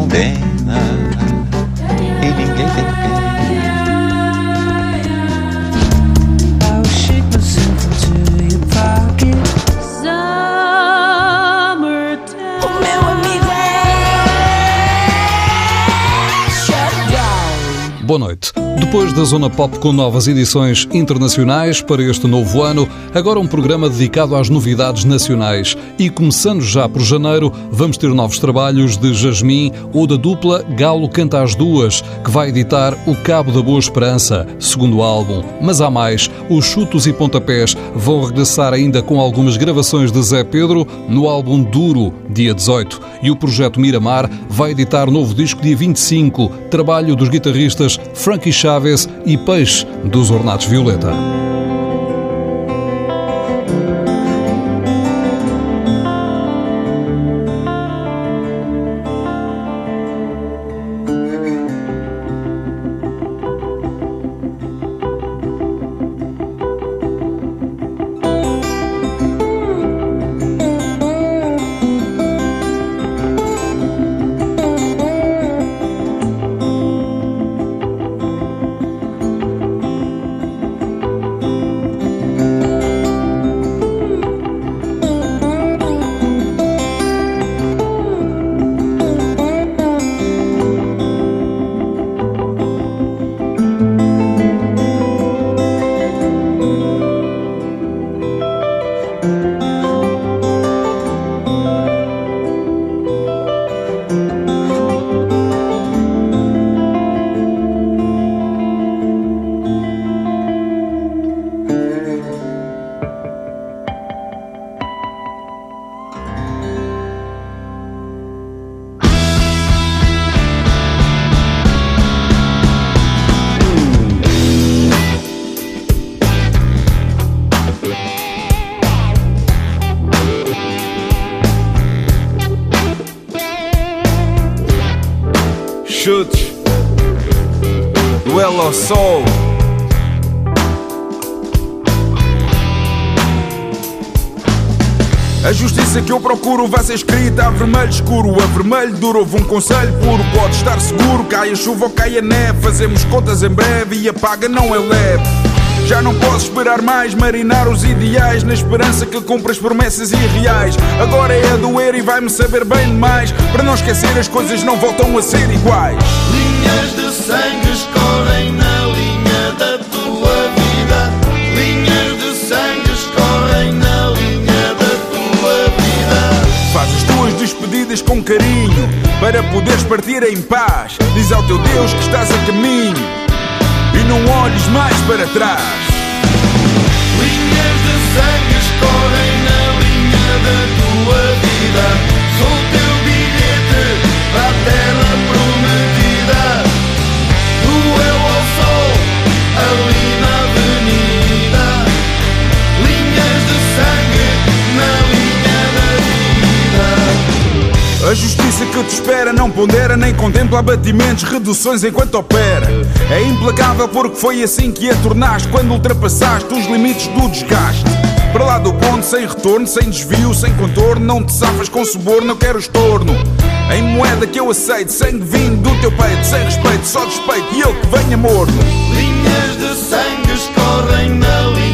O mundo me condena e ninguém tem pena. I'll Depois da Zona Pop com novas edições internacionais para este novo ano, agora um programa dedicado às novidades nacionais. E começando já por janeiro, vamos ter novos trabalhos de Jasmine ou da dupla Galo Canta às Duas, que vai editar O Cabo da Boa Esperança, segundo álbum. Mas há mais, os Chutos e Pontapés vão regressar ainda com algumas gravações de Zé Pedro no álbum Duro, dia 18. E o projeto Miramar vai editar novo disco dia 25, trabalho dos guitarristas Frankie Chaves e Peixe, dos Ornatos Violeta. Que eu procuro ser escrita a vermelho escuro, a vermelho duro. Houve um conselho puro, pode estar seguro. Cai a chuva ou cai a neve, fazemos contas em breve e a paga não é leve. Já não posso esperar mais, marinar os ideais na esperança que cumpra as promessas irreais. Agora é a doer e vai-me saber bem demais. Para não esquecer, as coisas não voltam a ser iguais. Linhas de sangue escorrem com carinho para poderes partir em paz. Diz ao teu Deus que estás a caminho e não olhes mais para trás. Linhas de sangue escorrem na linha da tua vida. A justiça que te espera não pondera nem contempla abatimentos, reduções enquanto opera. É implacável porque foi assim que a tornaste quando ultrapassaste os limites do desgaste. Para lá do ponto, sem retorno, sem desvio, sem contorno, não te safas com suborno, eu quero estorno. Em moeda que eu aceito, sangue vindo do teu peito, sem respeito, só despeito e eu que venha morno. Linhas de sangue escorrem na linha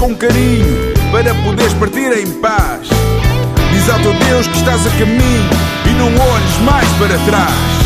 com carinho para poderes partir em paz. Diz ao teu Deus que estás a caminho e não olhes mais para trás.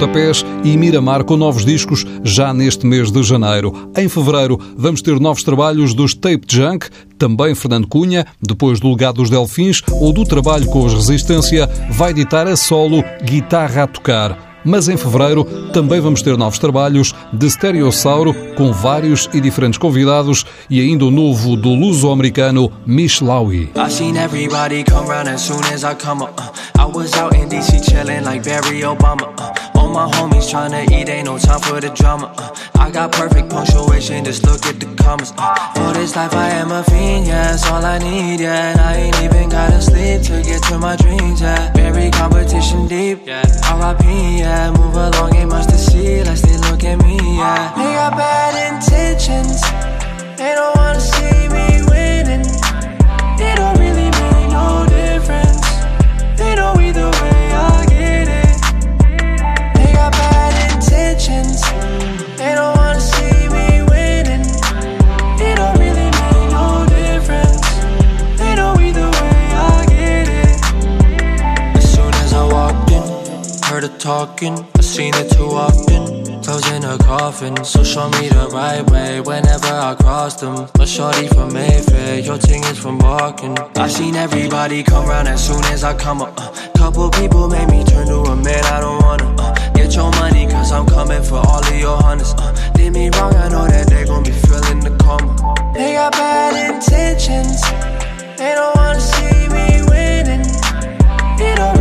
Pontapés e Miramar com novos discos já neste mês de janeiro. Em fevereiro vamos ter novos trabalhos dos Tape Junk, também Fernando Cunha, depois do legado dos Delfins ou do trabalho com os Resistência, vai editar a solo Guitarra a Tocar. Mas em fevereiro também vamos ter novos trabalhos de Stereossauro com vários e diferentes convidados e ainda o novo do luso-americano Mish Lowy. Uh, I was out in DC chillin' like Barry Obama. Uh, my homies tryna eat, ain't no time for the drama. Uh, I got perfect punctuation, just look at the commas. Uh, for this life, I am a fiend, yeah, that's all I need, yeah. And I ain't even gotta sleep to get to my dreams, yeah. Very competition deep, yeah. RIP, yeah. Move along, ain't much to see, let's they look at me, yeah. They got bad intentions, they don't wanna see me winning. It don't heard her talking. I've seen it too often. Closing a coffin, so show me the right way whenever I cross them. My shorty from Mayfair, your ting is from walking. I seen everybody come round as soon as I come up. Uh, couple people made me turn to a man I don't wanna. Uh, get your money, cause I'm coming for all of your hunters. Uh, did me wrong, I know that they gon' be feeling the karma. They got bad intentions, they don't wanna see me winning. It don't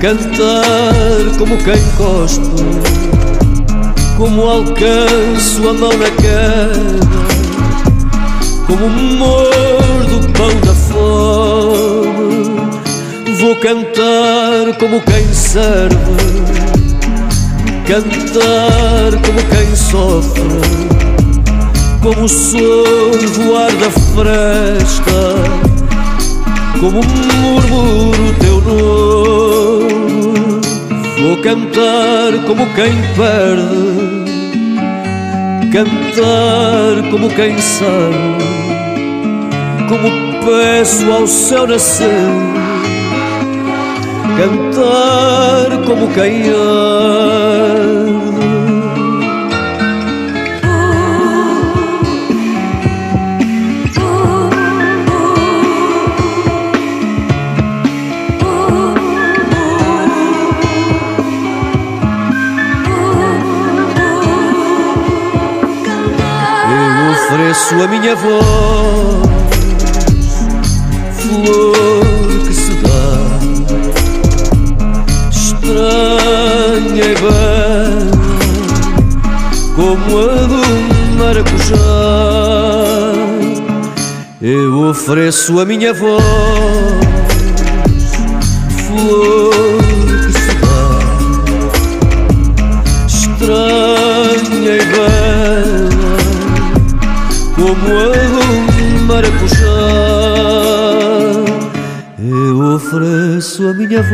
cantar como quem cospe, como alcanço a mão na queda, como mordo o pão da fome. Vou cantar como quem serve, cantar como quem sofre como o sol voar da fresta, como murmuro teu nome. Vou cantar como quem perde, cantar como quem sabe, como peço ao céu nascer, cantar como quem arde. A minha voz, flor que se dá, estranha e bela, como a do maracujá. Eu ofereço a minha voz, flor do maracujá. Eu ofereço a minha voz,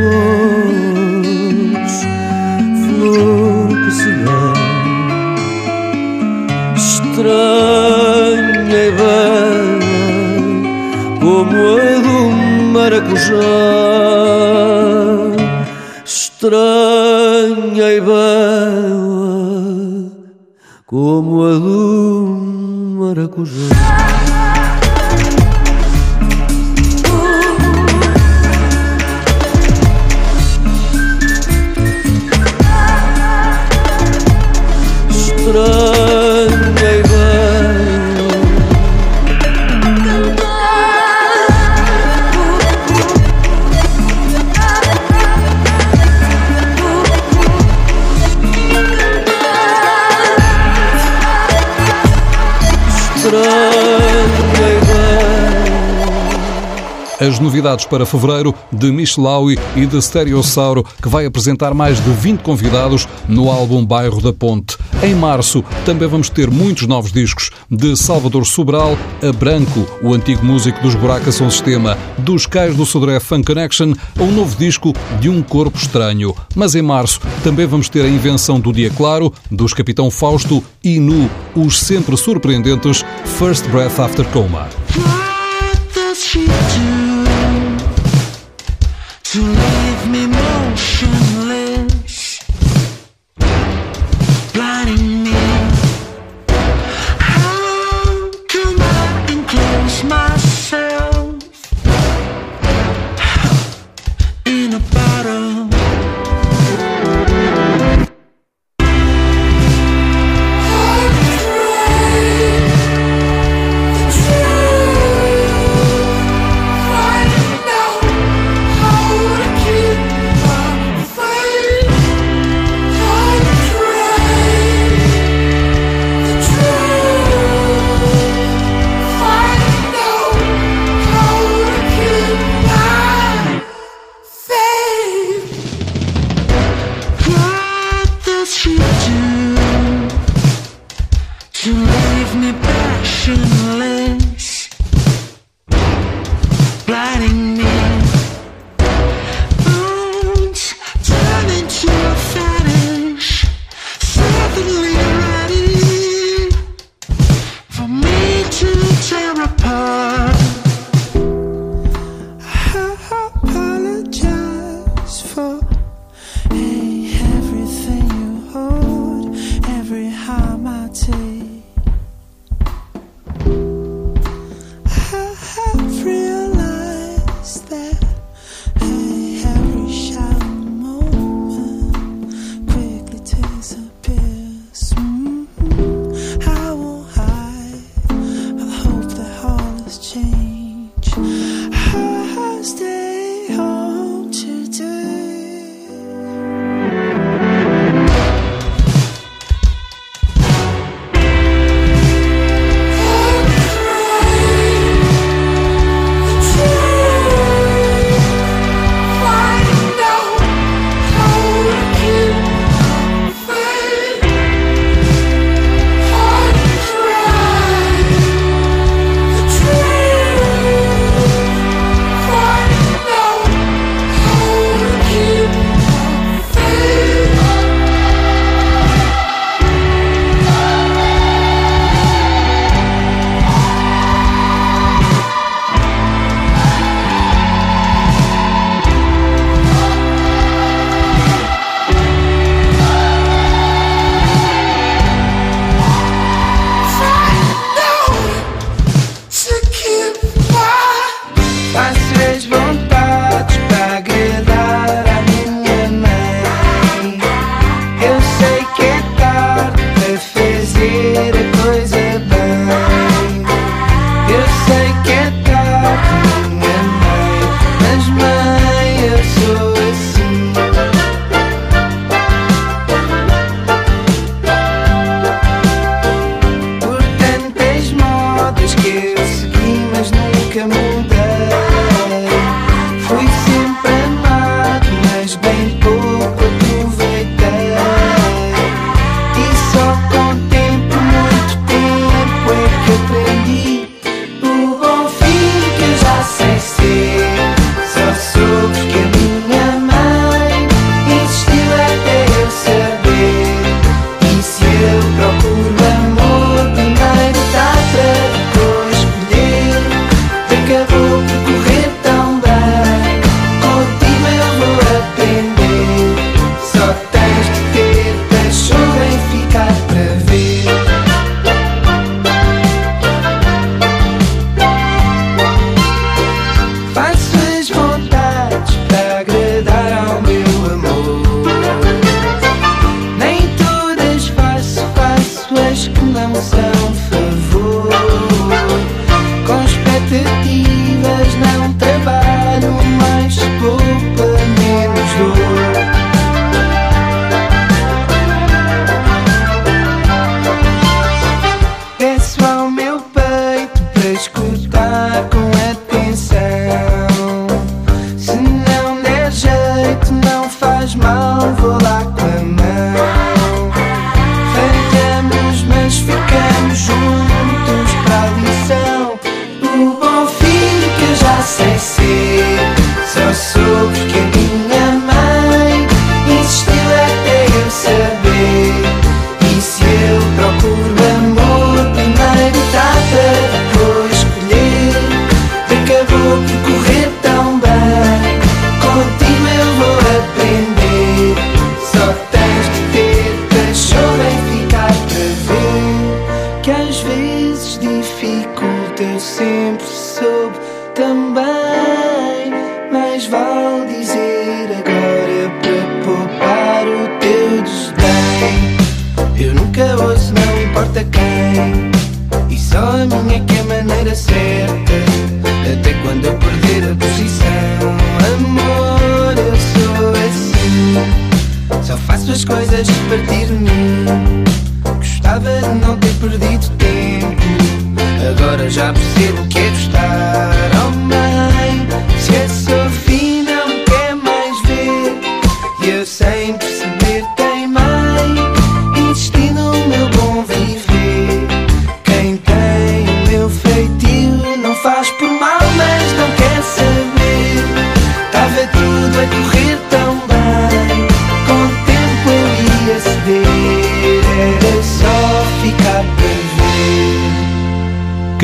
flor que se dá, estranha e bela, como a do maracujá. Estranha e bela como a do maracujá. Estranhei As novidades para fevereiro de Michelaui e de Stereossauro, que vai apresentar mais de 20 convidados no álbum Bairro da Ponte. Em março também vamos ter muitos novos discos de Salvador Sobral a Branco, o antigo músico dos Buraca São Sistema, dos Cais do Sodré Fun Connection, a um novo disco de Um Corpo Estranho. Mas em março também vamos ter a invenção do Dia Claro, dos Capitão Fausto e Nu, os sempre surpreendentes First Breath After Coma. What does she do to leave me motionless,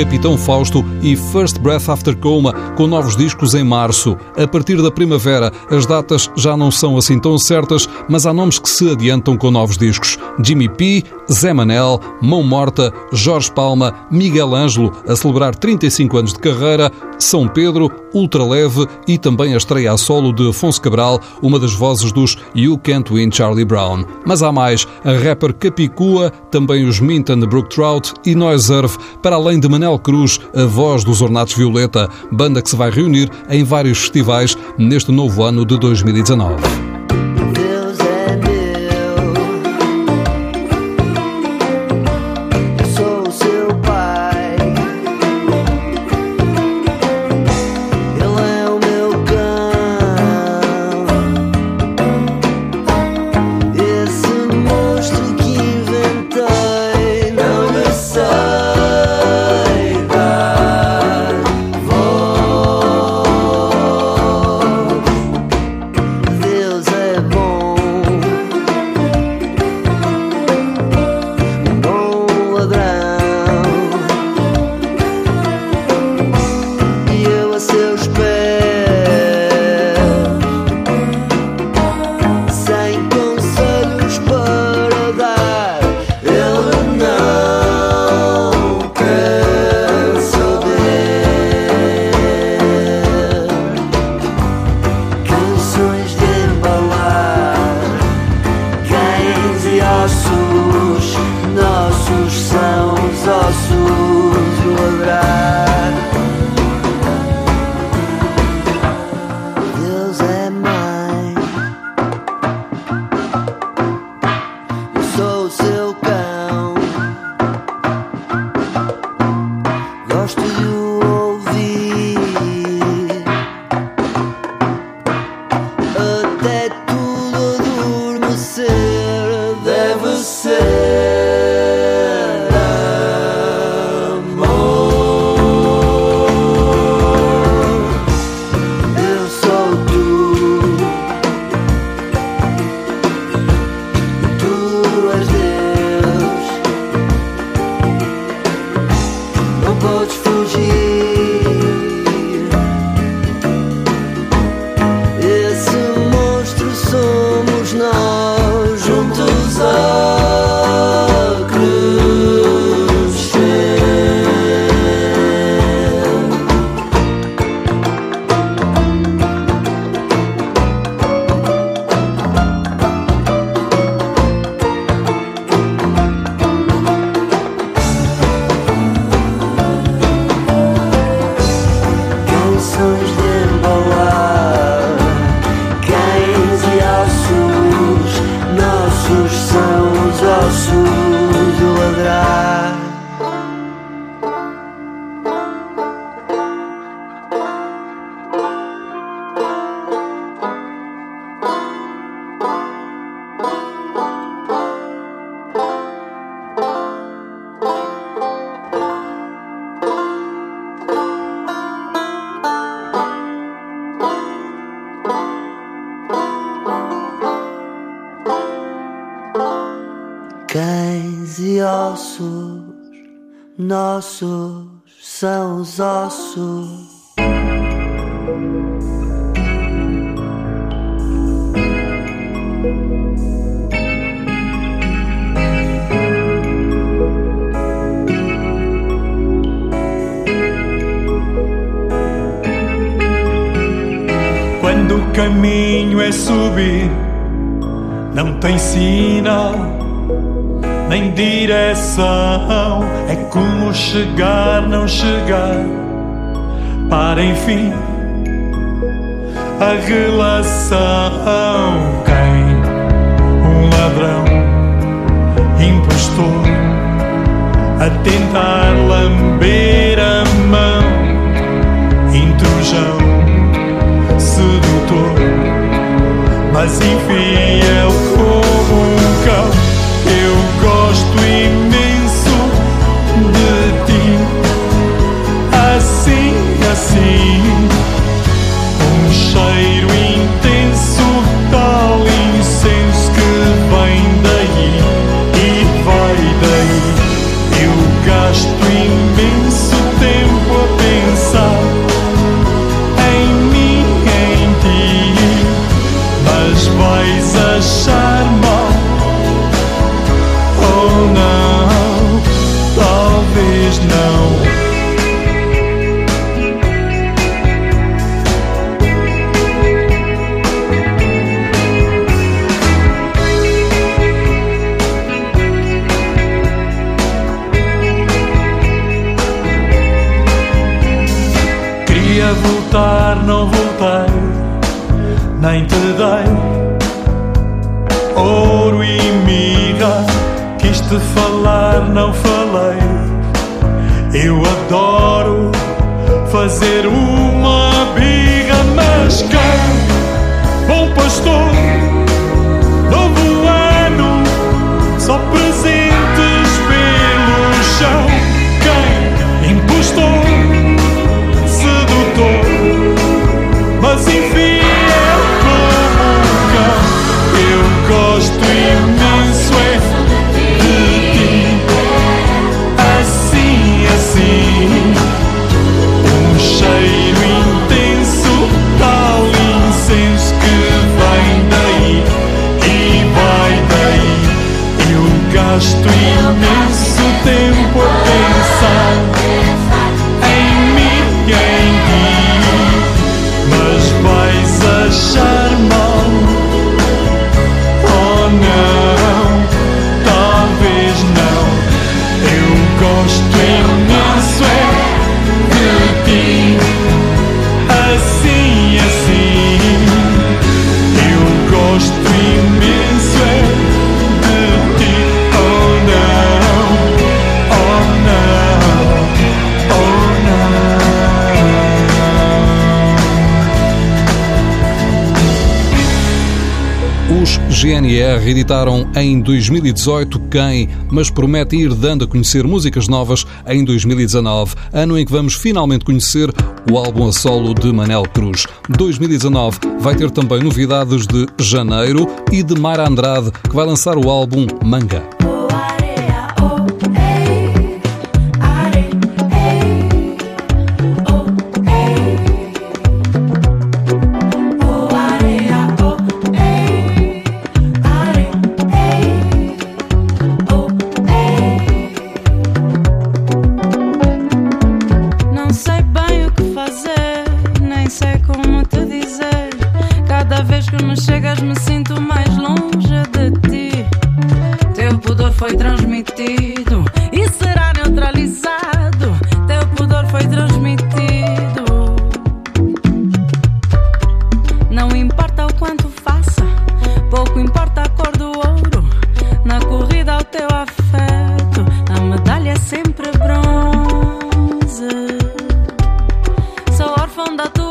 Capitão Fausto e First Breath After Coma, com novos discos em março. A partir da primavera, as datas já não são assim tão certas, mas há nomes que se adiantam com novos discos. Jimmy P, Zé Manel, Mão Morta, Jorge Palma, Miguel Ângelo, a celebrar 35 anos de carreira, São Pedro, Ultraleve e também a estreia a solo de Afonso Cabral, uma das vozes dos You Can't Win Charlie Brown. Mas há mais, a rapper Capicua, também os Minton Brook Trout e Noise Earth, para além de Manel Cruz, a voz dos Ornatos Violeta, banda que se vai reunir em vários festivais neste novo ano de 2019. Nossos são os ossos. Quando o caminho é subir, não tem sinal nem direção. É como chegar, não chegar, para enfim a relação. Quem? Um ladrão, impostor, a tentar lamber a mão, intrusão, sedutor, mas enfim, eu como um cão. Os GNR editaram em 2018 Quem, mas prometem ir dando a conhecer músicas novas em 2019, ano em que vamos finalmente conhecer o álbum a solo de Manel Cruz. 2019 vai ter também novidades de Janeiro e de Mara Andrade, que vai lançar o álbum Manga. Oh, areia, oh, hey. fanda tu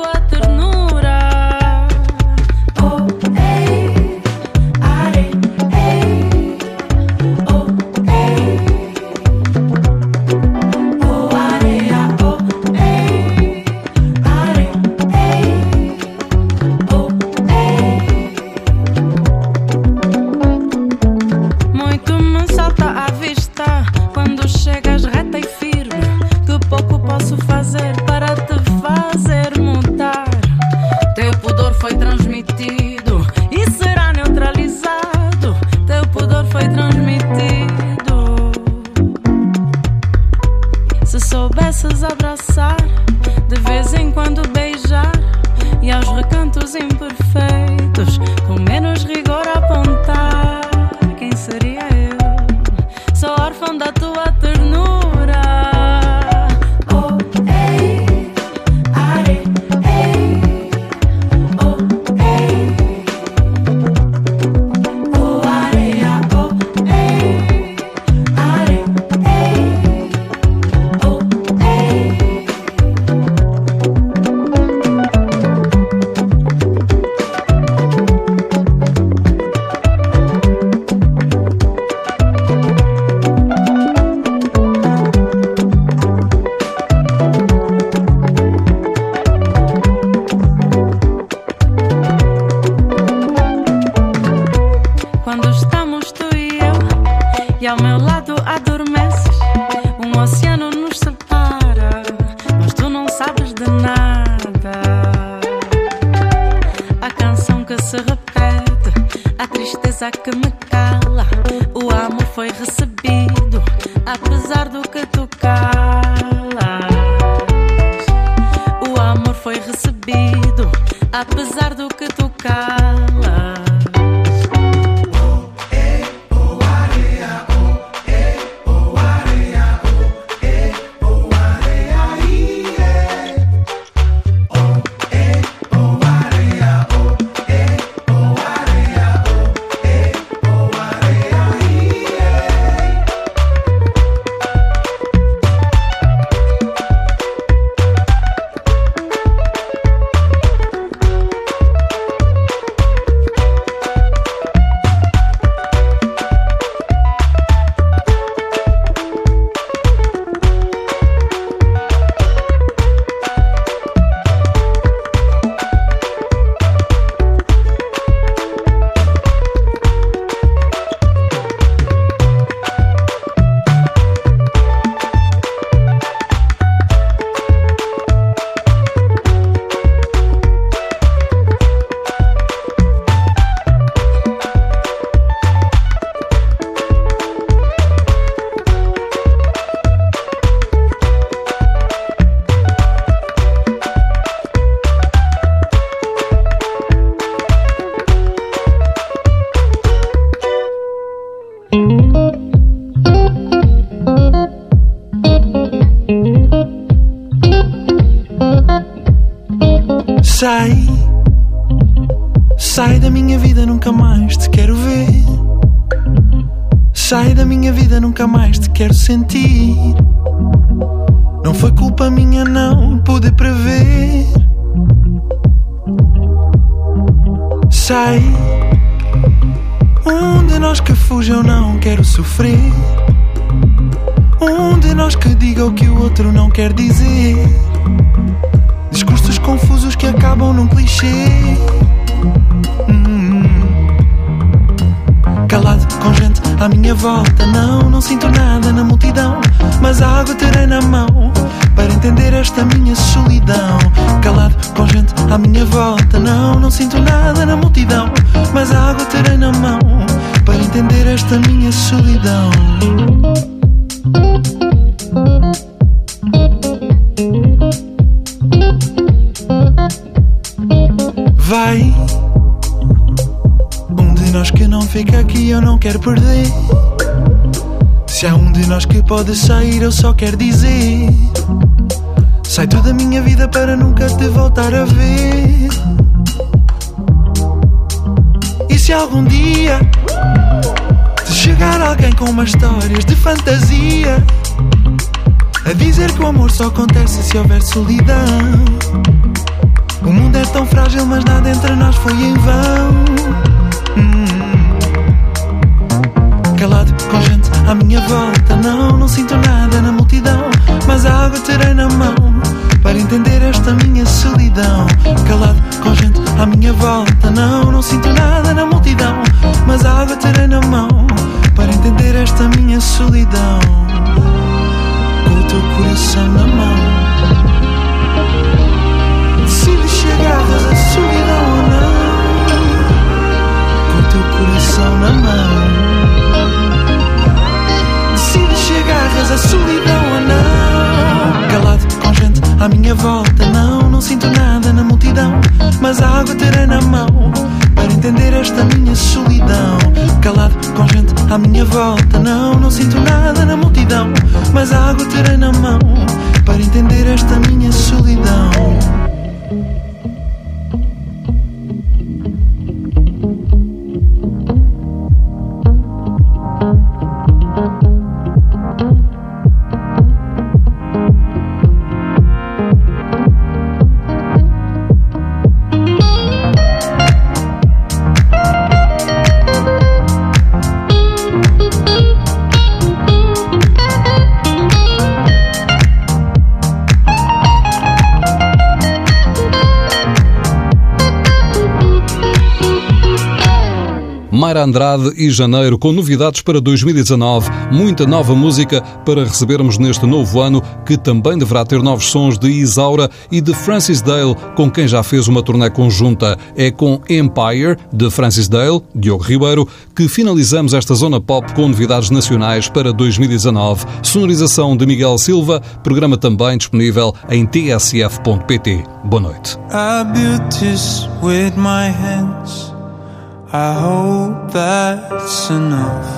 Sai da minha vida, nunca mais te quero sentir. Não foi culpa minha, não pude prever. Sai, um de nós que fuja, eu não quero sofrer. Um de nós que diga o que o outro não quer dizer. Discursos confusos que acabam num clichê. Hum. Calado com gente à minha volta, não, não sinto nada na multidão. Mas água terei na mão para entender esta minha solidão. Calado com gente à minha volta, não, não sinto nada na multidão. Mas água terei na mão para entender esta minha solidão. Eu não quero perder. Se há um de nós que pode sair, eu só quero dizer: Sai tu da minha vida para nunca te voltar a ver. E se algum dia te chegar alguém com umas histórias de fantasia, a dizer que o amor só acontece se houver solidão. O mundo é tão frágil, mas nada entre nós foi em vão. Calado com gente à minha volta, não, não sinto nada na multidão. Mas a água terei na mão para entender esta minha solidão. Calado com gente à minha volta, não, não sinto nada na multidão. Mas a água terei na mão para entender esta minha solidão. Com o teu coração na mão. Se agarras a solidão ou não Com o teu coração na mão agarras a solidão ou não. Calado com gente à minha volta Não, não sinto nada na multidão Mas a água terei na mão Para entender esta minha solidão. Calado com gente à minha volta Não, não sinto nada na multidão Mas a água terei na mão Para entender esta minha solidão Andrade e Janeiro, com novidades para 2019, muita nova música para recebermos neste novo ano, que também deverá ter novos sons de Isaura e de Francis Dale, com quem já fez uma turnê conjunta. É com Empire, de Francis Dale, Diogo Ribeiro, que finalizamos esta zona pop com novidades nacionais para 2019. Sonorização de Miguel Silva, programa também disponível em tsf.pt. Boa noite. I built this with my hands. I hope that's enough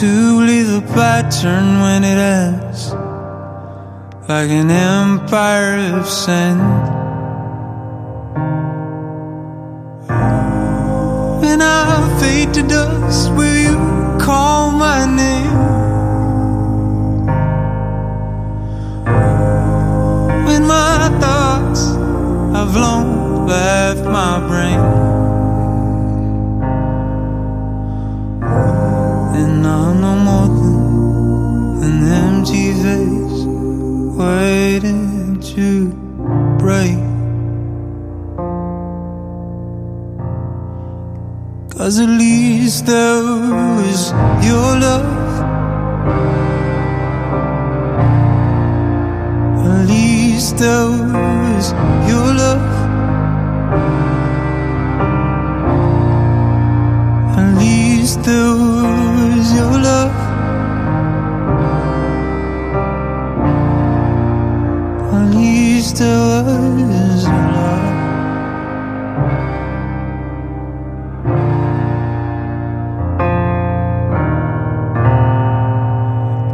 to leave a pattern when it ends, like an empire of sand. When I fade to dust, will you call my name? When my thoughts have long left my brain, and I'm no more than an empty vase waiting to break. Cause at least there was your love. At least there was your there was your love. At least there was your love.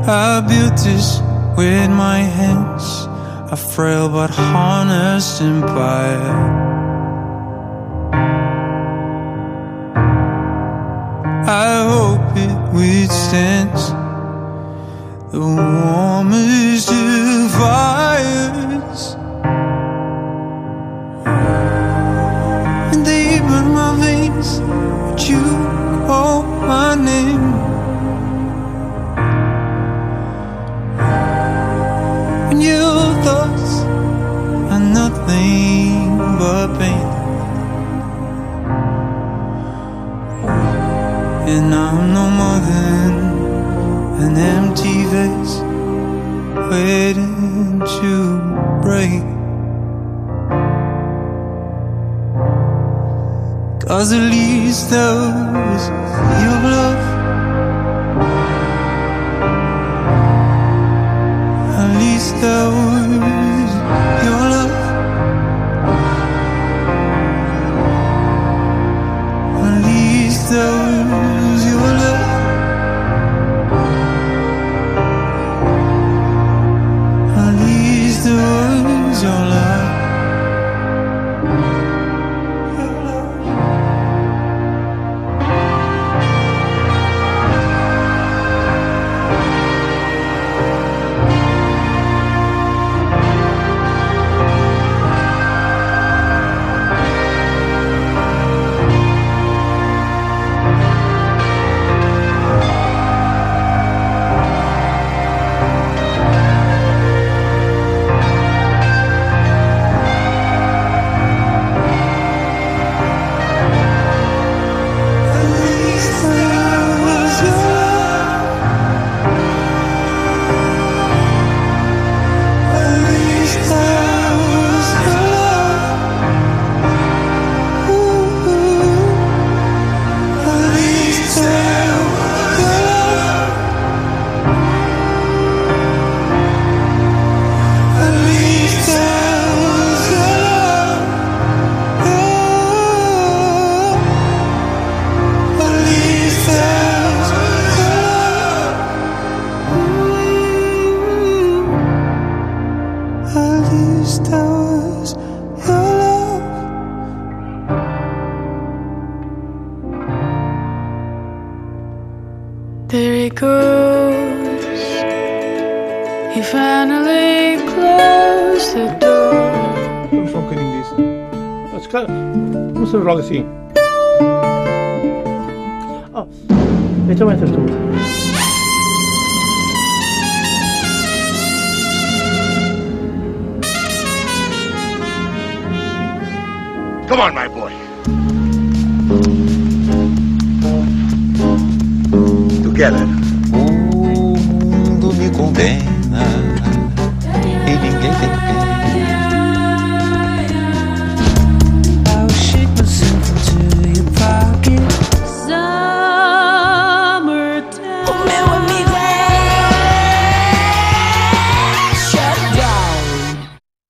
I built this with my hands, a frail but honest empire. we'd the warmest divine. Cause at least there was your love. At least there was your love. At least there